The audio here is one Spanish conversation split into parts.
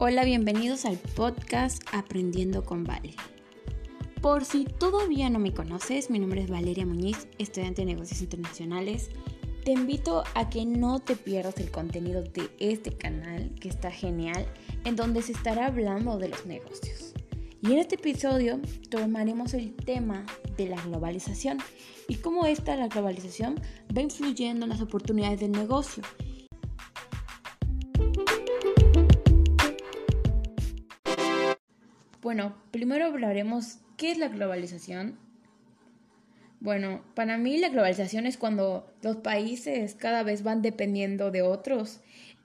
Hola, bienvenidos al podcast Aprendiendo con Vale. Por si todavía no me conoces, mi nombre es Valeria Muñiz, estudiante de negocios internacionales. Te invito a que no te pierdas el contenido de este canal, que está genial, en donde se estará hablando de los negocios. Y en este episodio tomaremos el tema de la globalización y cómo esta, la globalización, va influyendo en las oportunidades del negocio Bueno, primero hablaremos qué es la globalización. Bueno, para mí la globalización es cuando los países cada vez van dependiendo de otros,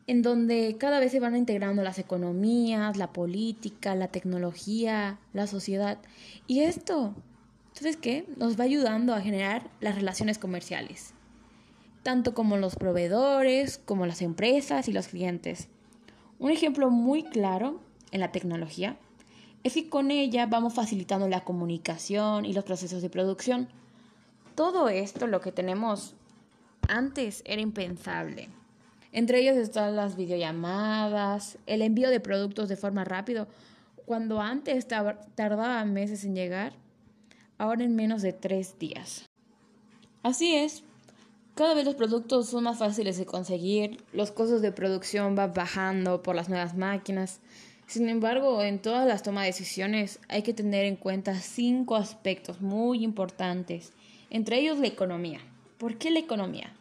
en donde cada vez se van integrando las economías, la política, la tecnología, la sociedad. Y esto, ¿sabes qué? Nos va ayudando a generar las relaciones comerciales, tanto como los proveedores, como las empresas y los clientes. Un ejemplo muy claro en la tecnología es que con ella vamos facilitando la comunicación y los procesos de producción. Todo esto, lo que tenemos antes, era impensable. Entre ellos están las videollamadas, el envío de productos de forma rápida, cuando antes tardaba meses en llegar, ahora en menos de tres días. Así es, cada vez los productos son más fáciles de conseguir, los costos de producción van bajando por las nuevas máquinas, sin embargo, en todas las tomas de decisiones hay que tener en cuenta cinco aspectos muy importantes, entre ellos la economía. ¿Por qué la economía?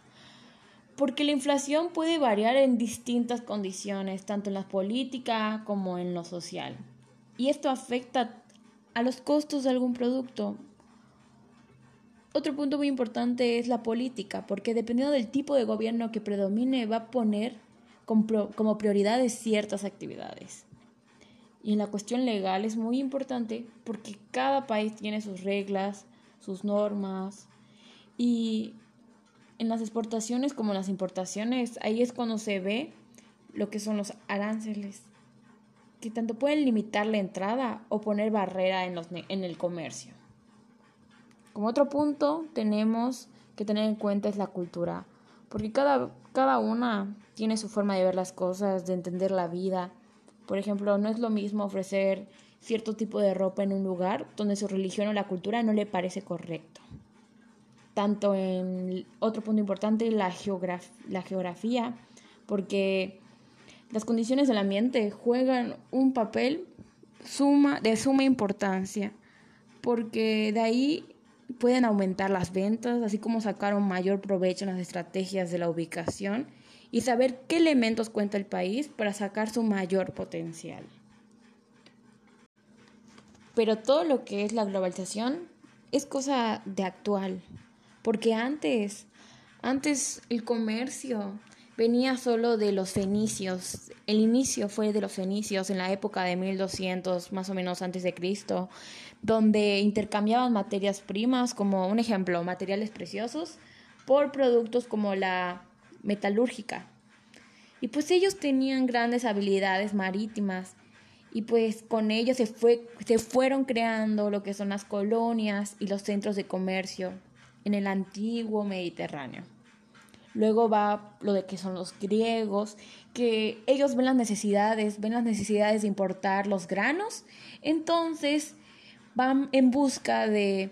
Porque la inflación puede variar en distintas condiciones, tanto en la política como en lo social. Y esto afecta a los costos de algún producto. Otro punto muy importante es la política, porque dependiendo del tipo de gobierno que predomine, va a poner como prioridades ciertas actividades. Y en la cuestión legal es muy importante porque cada país tiene sus reglas, sus normas y en las exportaciones como en las importaciones, ahí es cuando se ve lo que son los aranceles, que tanto pueden limitar la entrada o poner barrera en, los, en el comercio. Como otro punto tenemos que tener en cuenta es la cultura, porque cada, cada una tiene su forma de ver las cosas, de entender la vida por ejemplo, no es lo mismo ofrecer cierto tipo de ropa en un lugar donde su religión o la cultura no le parece correcto. Tanto en otro punto importante, la, la geografía, porque las condiciones del ambiente juegan un papel suma, de suma importancia, porque de ahí pueden aumentar las ventas, así como sacar un mayor provecho en las estrategias de la ubicación y saber qué elementos cuenta el país para sacar su mayor potencial. Pero todo lo que es la globalización es cosa de actual, porque antes, antes el comercio venía solo de los fenicios. El inicio fue de los fenicios en la época de 1200 más o menos antes de Cristo, donde intercambiaban materias primas como un ejemplo, materiales preciosos por productos como la metalúrgica. Y pues ellos tenían grandes habilidades marítimas y pues con ellos se, fue, se fueron creando lo que son las colonias y los centros de comercio en el antiguo Mediterráneo. Luego va lo de que son los griegos, que ellos ven las necesidades, ven las necesidades de importar los granos, entonces van en busca de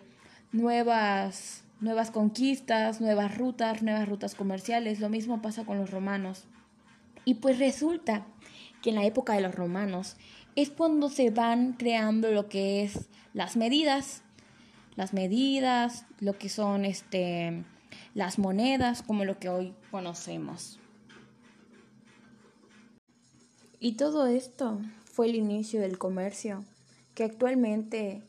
nuevas nuevas conquistas, nuevas rutas, nuevas rutas comerciales. Lo mismo pasa con los romanos. Y pues resulta que en la época de los romanos es cuando se van creando lo que es las medidas, las medidas, lo que son este las monedas, como lo que hoy conocemos. Y todo esto fue el inicio del comercio, que actualmente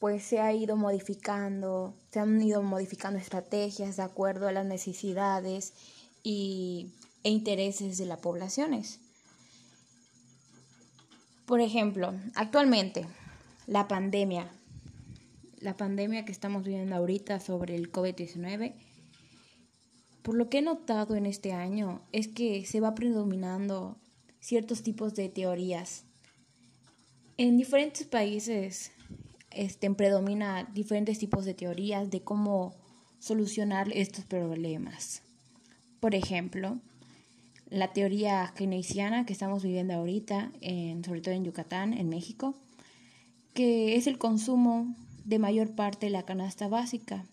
pues se ha ido modificando, se han ido modificando estrategias de acuerdo a las necesidades y, e intereses de las poblaciones. Por ejemplo, actualmente la pandemia, la pandemia que estamos viviendo ahorita sobre el COVID-19, por lo que he notado en este año es que se va predominando ciertos tipos de teorías. En diferentes países este, predomina diferentes tipos de teorías de cómo solucionar estos problemas. Por ejemplo, la teoría keynesiana que estamos viviendo ahorita, en, sobre todo en Yucatán, en México, que es el consumo de mayor parte de la canasta básica,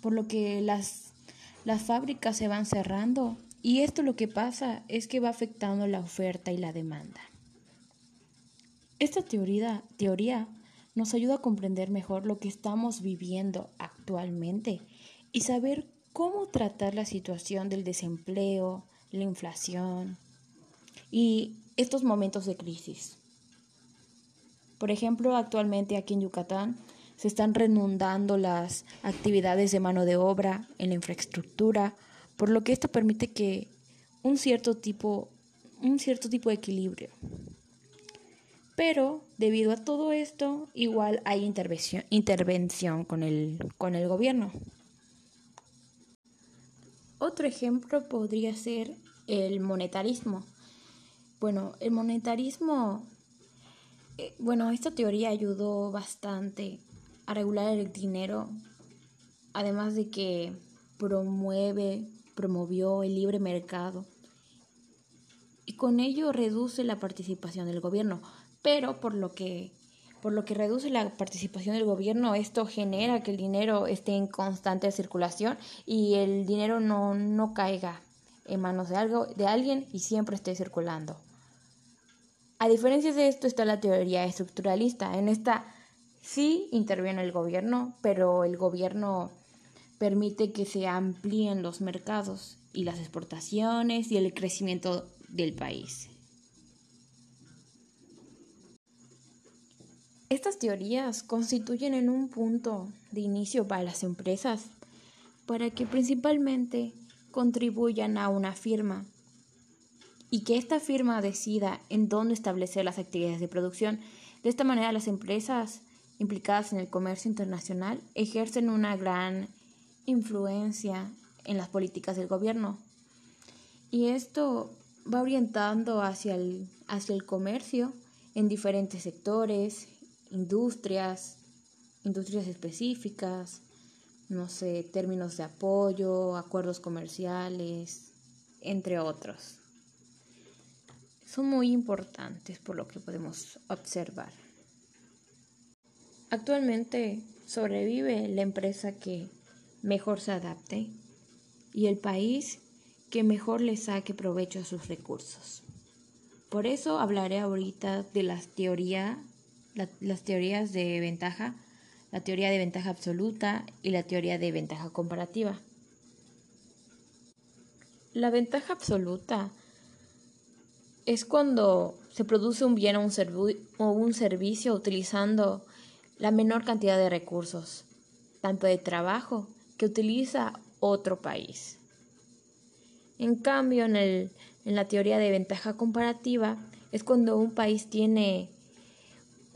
por lo que las, las fábricas se van cerrando y esto lo que pasa es que va afectando la oferta y la demanda. Esta teoría, teoría nos ayuda a comprender mejor lo que estamos viviendo actualmente y saber cómo tratar la situación del desempleo, la inflación y estos momentos de crisis. Por ejemplo, actualmente aquí en Yucatán se están renundando las actividades de mano de obra en la infraestructura, por lo que esto permite que un cierto tipo, un cierto tipo de equilibrio. Pero debido a todo esto, igual hay intervención, intervención con, el, con el gobierno. Otro ejemplo podría ser el monetarismo. Bueno, el monetarismo, eh, bueno, esta teoría ayudó bastante a regular el dinero, además de que promueve, promovió el libre mercado y con ello reduce la participación del gobierno pero por lo que por lo que reduce la participación del gobierno, esto genera que el dinero esté en constante circulación y el dinero no, no caiga en manos de, algo, de alguien y siempre esté circulando. A diferencia de esto está la teoría estructuralista. En esta sí interviene el gobierno, pero el gobierno permite que se amplíen los mercados y las exportaciones y el crecimiento del país. Estas teorías constituyen en un punto de inicio para las empresas para que principalmente contribuyan a una firma y que esta firma decida en dónde establecer las actividades de producción. De esta manera las empresas implicadas en el comercio internacional ejercen una gran influencia en las políticas del gobierno. Y esto va orientando hacia el, hacia el comercio en diferentes sectores, industrias, industrias específicas, no sé, términos de apoyo, acuerdos comerciales, entre otros. Son muy importantes por lo que podemos observar. Actualmente sobrevive la empresa que mejor se adapte y el país que mejor le saque provecho a sus recursos. Por eso hablaré ahorita de las teorías de ventaja, la teoría de ventaja absoluta y la teoría de ventaja comparativa. La ventaja absoluta es cuando se produce un bien o un, servicio utilizando la menor cantidad de recursos, tanto de trabajo, que utiliza otro país. En cambio, en la teoría de ventaja comparativa es cuando un país tiene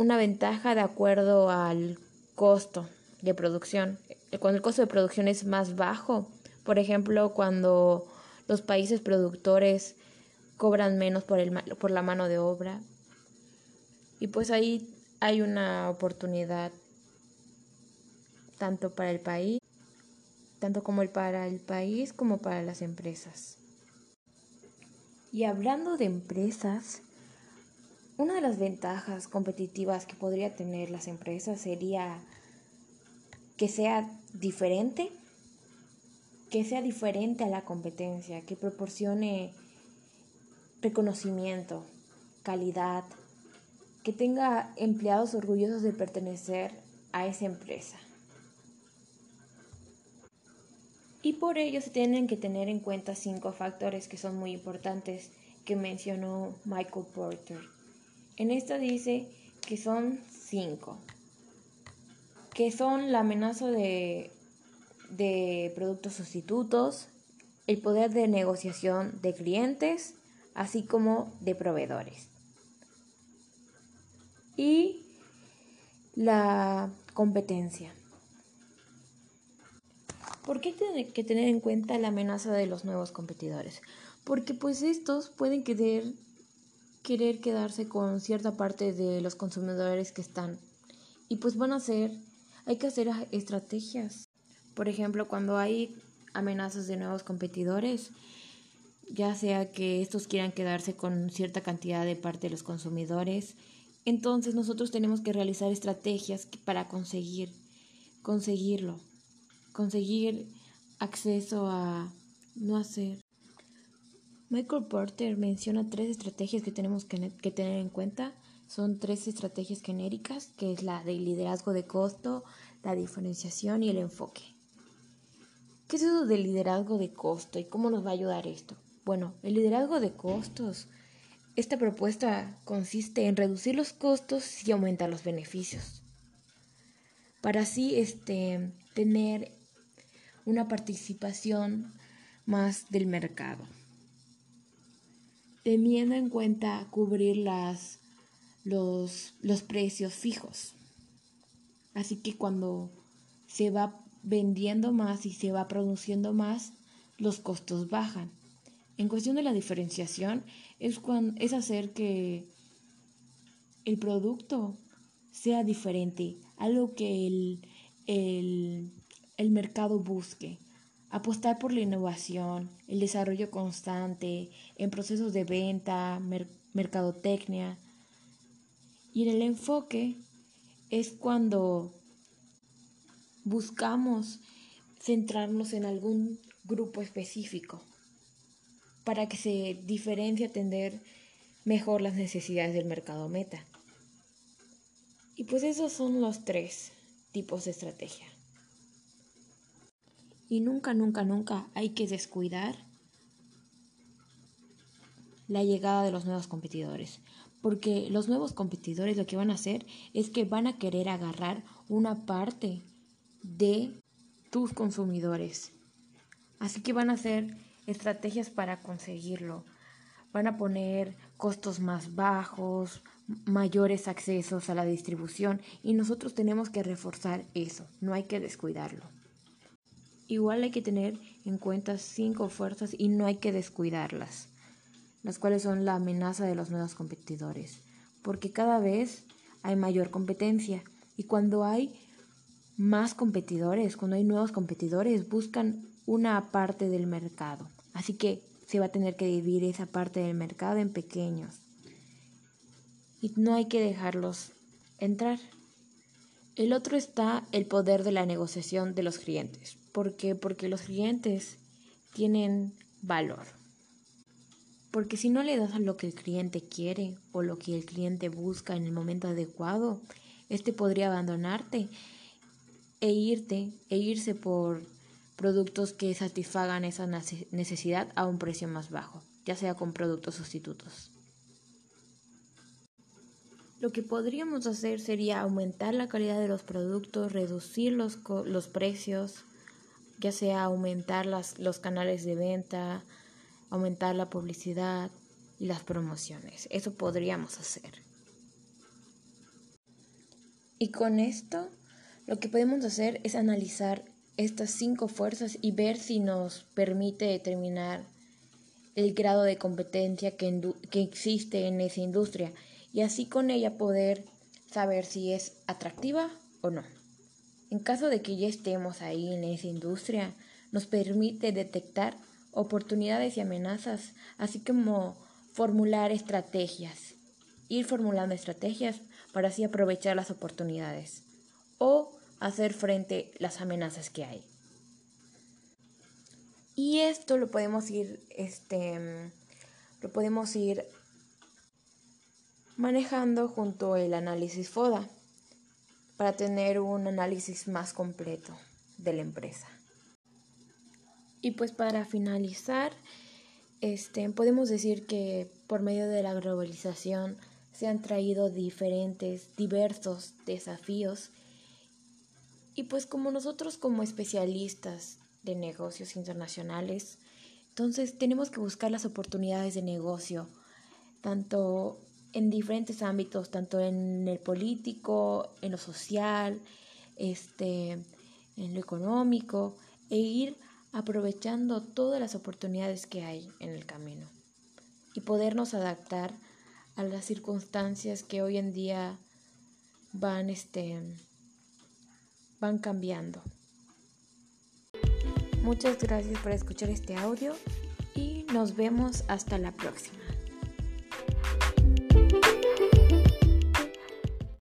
una ventaja de acuerdo al costo de producción. Cuando el costo de producción es más bajo, por ejemplo, cuando los países productores cobran menos por, el, por la mano de obra. Y pues ahí hay una oportunidad tanto para el país, tanto como el para el país como para las empresas. Y hablando de empresas, una de las ventajas competitivas que podría tener las empresas sería que sea diferente, que sea diferente a la competencia, que proporcione reconocimiento, calidad, que tenga empleados orgullosos de pertenecer a esa empresa. Y por ello se tienen que tener en cuenta cinco factores que son muy importantes que mencionó Michael Porter. En esta dice que son cinco, que son la amenaza de, de productos sustitutos, el poder de negociación de clientes, así como de proveedores. Y la competencia. ¿Por qué tiene que tener en cuenta la amenaza de los nuevos competidores? Porque pues estos pueden querer querer quedarse con cierta parte de los consumidores que están. Y pues van a hacer, hay que hacer estrategias. Por ejemplo, cuando hay amenazas de nuevos competidores, ya sea que estos quieran quedarse con cierta cantidad de parte de los consumidores. Entonces nosotros tenemos que realizar estrategias para conseguir conseguirlo, conseguir acceso a no hacer. Michael Porter menciona tres estrategias que tenemos que, tener en cuenta. Son tres estrategias genéricas, que es la de liderazgo de costo, la diferenciación y el enfoque. ¿Qué es eso del liderazgo de costo y cómo nos va a ayudar esto? Bueno, el liderazgo de costos. Esta propuesta consiste en reducir los costos y aumentar los beneficios. Para así este, tener una participación más del mercado. Teniendo en cuenta cubrir las, los, los precios fijos. Así que cuando se va vendiendo más y se va produciendo más, los costos bajan. En cuestión de la diferenciación, es, es hacer que el producto sea diferente, algo que el, el, mercado busque. Apostar por la innovación, el desarrollo constante en procesos de venta, mercadotecnia. Y en el enfoque es cuando buscamos centrarnos en algún grupo específico para que se diferencie atender mejor las necesidades del mercado meta. Y pues esos son los tres tipos de estrategia. Y nunca, nunca, nunca hay que descuidar la llegada de los nuevos competidores. Porque los nuevos competidores lo que van a hacer es que van a querer agarrar una parte de tus consumidores. Así que van a hacer estrategias para conseguirlo. Van a poner costos más bajos, mayores accesos a la distribución y nosotros tenemos que reforzar eso, no hay que descuidarlo. Igual hay que tener en cuenta cinco fuerzas y no hay que descuidarlas, las cuales son la amenaza de los nuevos competidores, porque cada vez hay mayor competencia y cuando hay más competidores, cuando hay nuevos competidores, buscan una parte del mercado. Así que se va a tener que dividir esa parte del mercado en pequeños. Y no hay que dejarlos entrar. El otro está el poder de la negociación de los clientes. ¿Por qué? Porque los clientes tienen valor. Porque si no le das lo que el cliente quiere o lo que el cliente busca en el momento adecuado, este podría abandonarte e irte e irse por productos que satisfagan esa necesidad a un precio más bajo, ya sea con productos sustitutos. Lo que podríamos hacer sería aumentar la calidad de los productos, reducir los, los precios, ya sea aumentar las, los canales de venta, aumentar la publicidad y las promociones. Eso podríamos hacer. Y con esto, lo que podemos hacer es analizar estas cinco fuerzas y ver si nos permite determinar el grado de competencia que, que existe en esa industria y así con ella poder saber si es atractiva o no. En caso de que ya estemos ahí en esa industria, nos permite detectar oportunidades y amenazas, así como formular estrategias, ir formulando estrategias para así aprovechar las oportunidades o hacer frente las amenazas que hay. Y esto lo podemos ir, este, lo podemos ir manejando junto el análisis FODA para tener un análisis más completo de la empresa. Y pues para finalizar, este, podemos decir que por medio de la globalización se han traído diferentes, diversos desafíos y pues como nosotros como especialistas de negocios internacionales, entonces tenemos que buscar las oportunidades de negocio, tanto en diferentes ámbitos, tanto en el político, en lo social, este, en lo económico, e ir aprovechando todas las oportunidades que hay en el camino y podernos adaptar a las circunstancias que hoy en día van este van cambiando. Muchas gracias por escuchar este audio y nos vemos hasta la próxima.